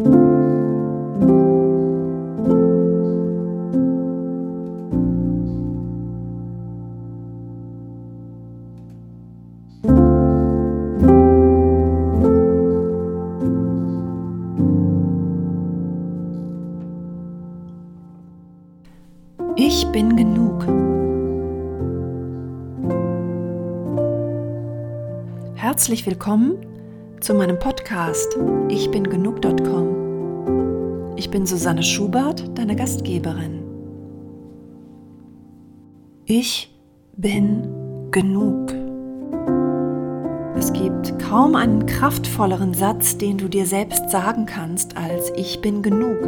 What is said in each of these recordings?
Ich bin genug. Herzlich willkommen zu meinem Podcast Ich bin genug.com. Ich bin Susanne Schubert, deine Gastgeberin. Ich bin genug. Es gibt kaum einen kraftvolleren Satz, den du dir selbst sagen kannst, als Ich bin genug.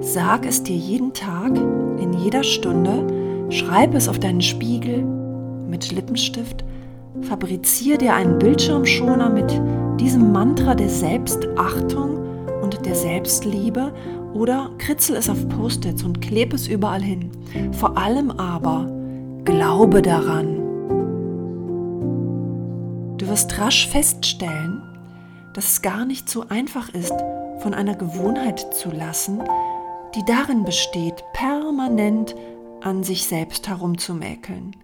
Sag es dir jeden Tag, in jeder Stunde, schreib es auf deinen Spiegel mit Lippenstift, fabrizier dir einen Bildschirmschoner mit diesem Mantra der Selbstachtung und der Selbstliebe oder kritzel es auf Post-its und klebe es überall hin. Vor allem aber glaube daran. Du wirst rasch feststellen, dass es gar nicht so einfach ist, von einer Gewohnheit zu lassen, die darin besteht, permanent an sich selbst herumzumäkeln.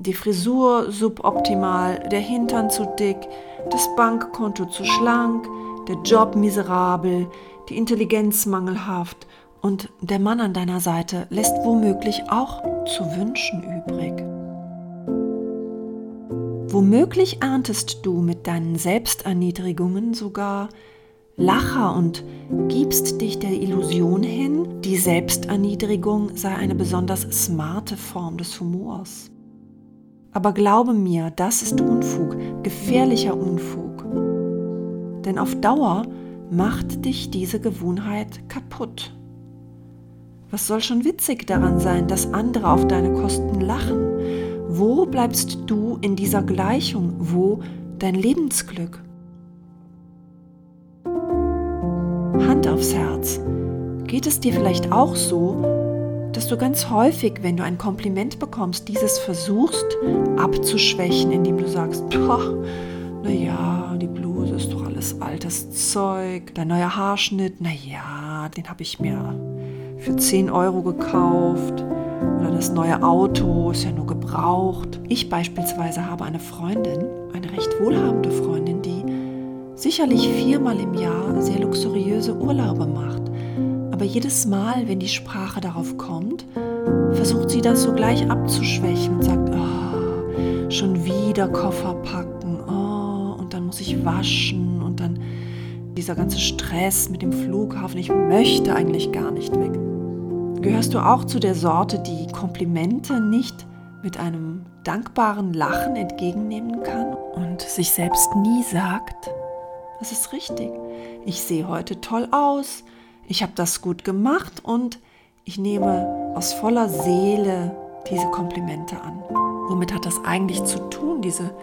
Die Frisur suboptimal, der Hintern zu dick, das Bankkonto zu schlank, der Job miserabel, die Intelligenz mangelhaft und der Mann an deiner Seite lässt womöglich auch zu wünschen übrig. Womöglich erntest du mit deinen Selbsterniedrigungen sogar Lacher und gibst dich der Illusion hin, die Selbsterniedrigung sei eine besonders smarte Form des Humors. Aber glaube mir, das ist Unfug, gefährlicher Unfug. Denn auf Dauer macht dich diese Gewohnheit kaputt. Was soll schon witzig daran sein, dass andere auf deine Kosten lachen? Wo bleibst du in dieser Gleichung? Wo dein Lebensglück? Hand aufs Herz. Geht es dir vielleicht auch so, dass du ganz häufig, wenn du ein Kompliment bekommst, dieses versuchst abzuschwächen, indem du sagst, naja, die Bluse ist doch alles altes Zeug, dein neuer Haarschnitt, naja, den habe ich mir für 10 Euro gekauft. Oder das neue Auto ist ja nur gebraucht. Ich beispielsweise habe eine Freundin, eine recht wohlhabende Freundin, die sicherlich viermal im Jahr sehr luxuriöse Urlaube macht. Aber jedes Mal, wenn die Sprache darauf kommt, versucht sie das so gleich abzuschwächen und sagt, oh, schon wieder Koffer packen, oh, und dann muss ich waschen und dann dieser ganze Stress mit dem Flughafen, ich möchte eigentlich gar nicht weg. Gehörst du auch zu der Sorte, die Komplimente nicht mit einem dankbaren Lachen entgegennehmen kann und sich selbst nie sagt, das ist richtig. Ich sehe heute toll aus. Ich habe das gut gemacht und ich nehme aus voller Seele diese Komplimente an. Womit hat das eigentlich zu tun, diese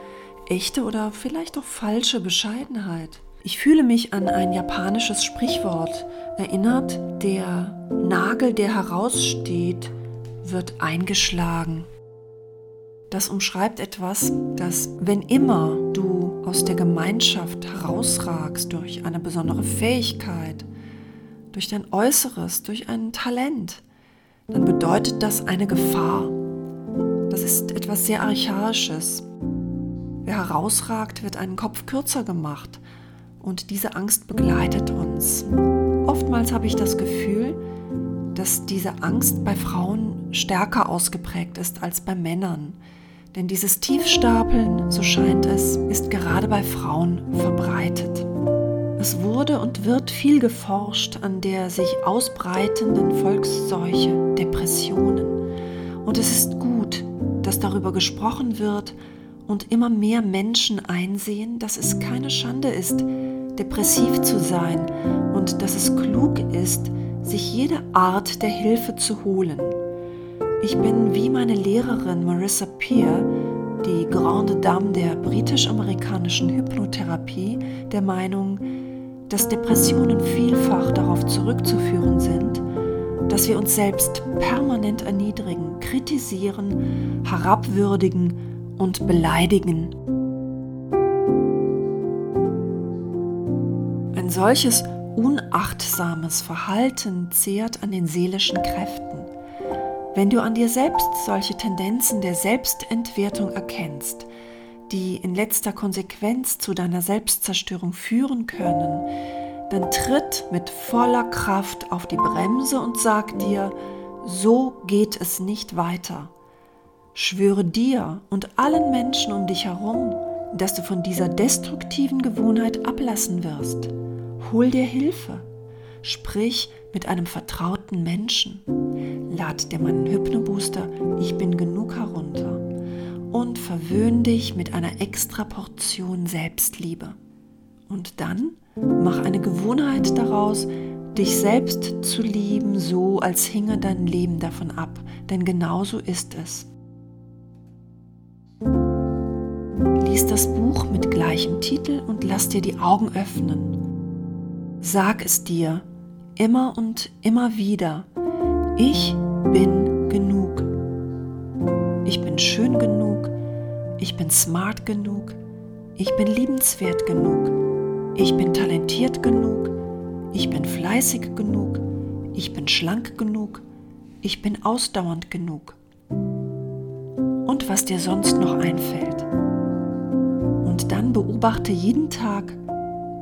echte oder vielleicht auch falsche Bescheidenheit? Ich fühle mich an ein japanisches Sprichwort erinnert, der Nagel, der heraussteht, wird eingeschlagen. Das umschreibt etwas, dass wenn immer du aus der Gemeinschaft herausragst durch eine besondere Fähigkeit, durch dein Äußeres, durch ein Talent, dann bedeutet das eine Gefahr. Das ist etwas sehr Archaisches. Wer herausragt, wird einen Kopf kürzer gemacht und diese Angst begleitet uns. Oftmals habe ich das Gefühl, dass diese Angst bei Frauen stärker ausgeprägt ist als bei Männern. Denn dieses Tiefstapeln, so scheint es, ist gerade bei Frauen verbreitet. Es wurde und wird viel geforscht an der sich ausbreitenden Volksseuche Depressionen. Und es ist gut, dass darüber gesprochen wird und immer mehr Menschen einsehen, dass es keine Schande ist, depressiv zu sein und dass es klug ist, sich jede Art der Hilfe zu holen. Ich bin wie meine Lehrerin Marissa Peer, die Grande Dame der britisch-amerikanischen Hypnotherapie, der Meinung, dass Depressionen vielfach darauf zurückzuführen sind, dass wir uns selbst permanent erniedrigen, kritisieren, herabwürdigen und beleidigen. Ein solches unachtsames Verhalten zehrt an den seelischen Kräften. Wenn du an dir selbst solche Tendenzen der Selbstentwertung erkennst, die in letzter Konsequenz zu deiner Selbstzerstörung führen können, dann tritt mit voller Kraft auf die Bremse und sag dir, so geht es nicht weiter. Schwöre dir und allen Menschen um dich herum, dass du von dieser destruktiven Gewohnheit ablassen wirst. Hol dir Hilfe. Sprich mit einem vertrauten Menschen. Lad dir meinen Hypnobooster Ich bin genug herunter und verwöhn dich mit einer extra Portion Selbstliebe. Und dann mach eine Gewohnheit daraus, dich selbst zu lieben, so als hinge dein Leben davon ab, denn genauso ist es. Lies das Buch mit gleichem Titel und lass dir die Augen öffnen. Sag es dir immer und immer wieder. Ich bin genug. Ich bin schön genug. Ich bin smart genug. Ich bin liebenswert genug. Ich bin talentiert genug. Ich bin fleißig genug. Ich bin schlank genug. Ich bin ausdauernd genug. Und was dir sonst noch einfällt. Und dann beobachte jeden Tag,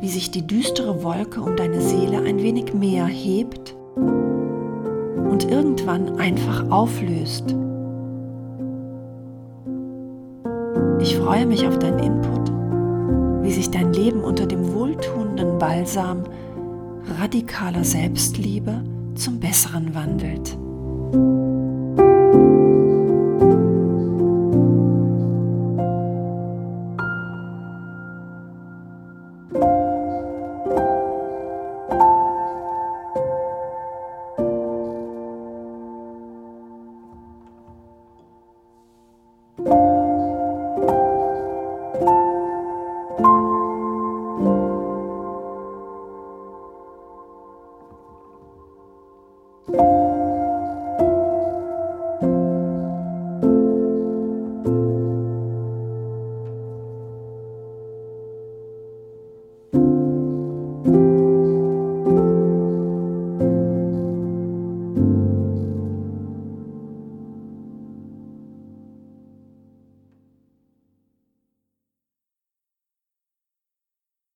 wie sich die düstere Wolke um deine Seele ein wenig mehr hebt und irgendwann einfach auflöst. Ich freue mich auf deinen Input, wie sich dein Leben unter dem wohltuenden Balsam radikaler Selbstliebe zum Besseren wandelt.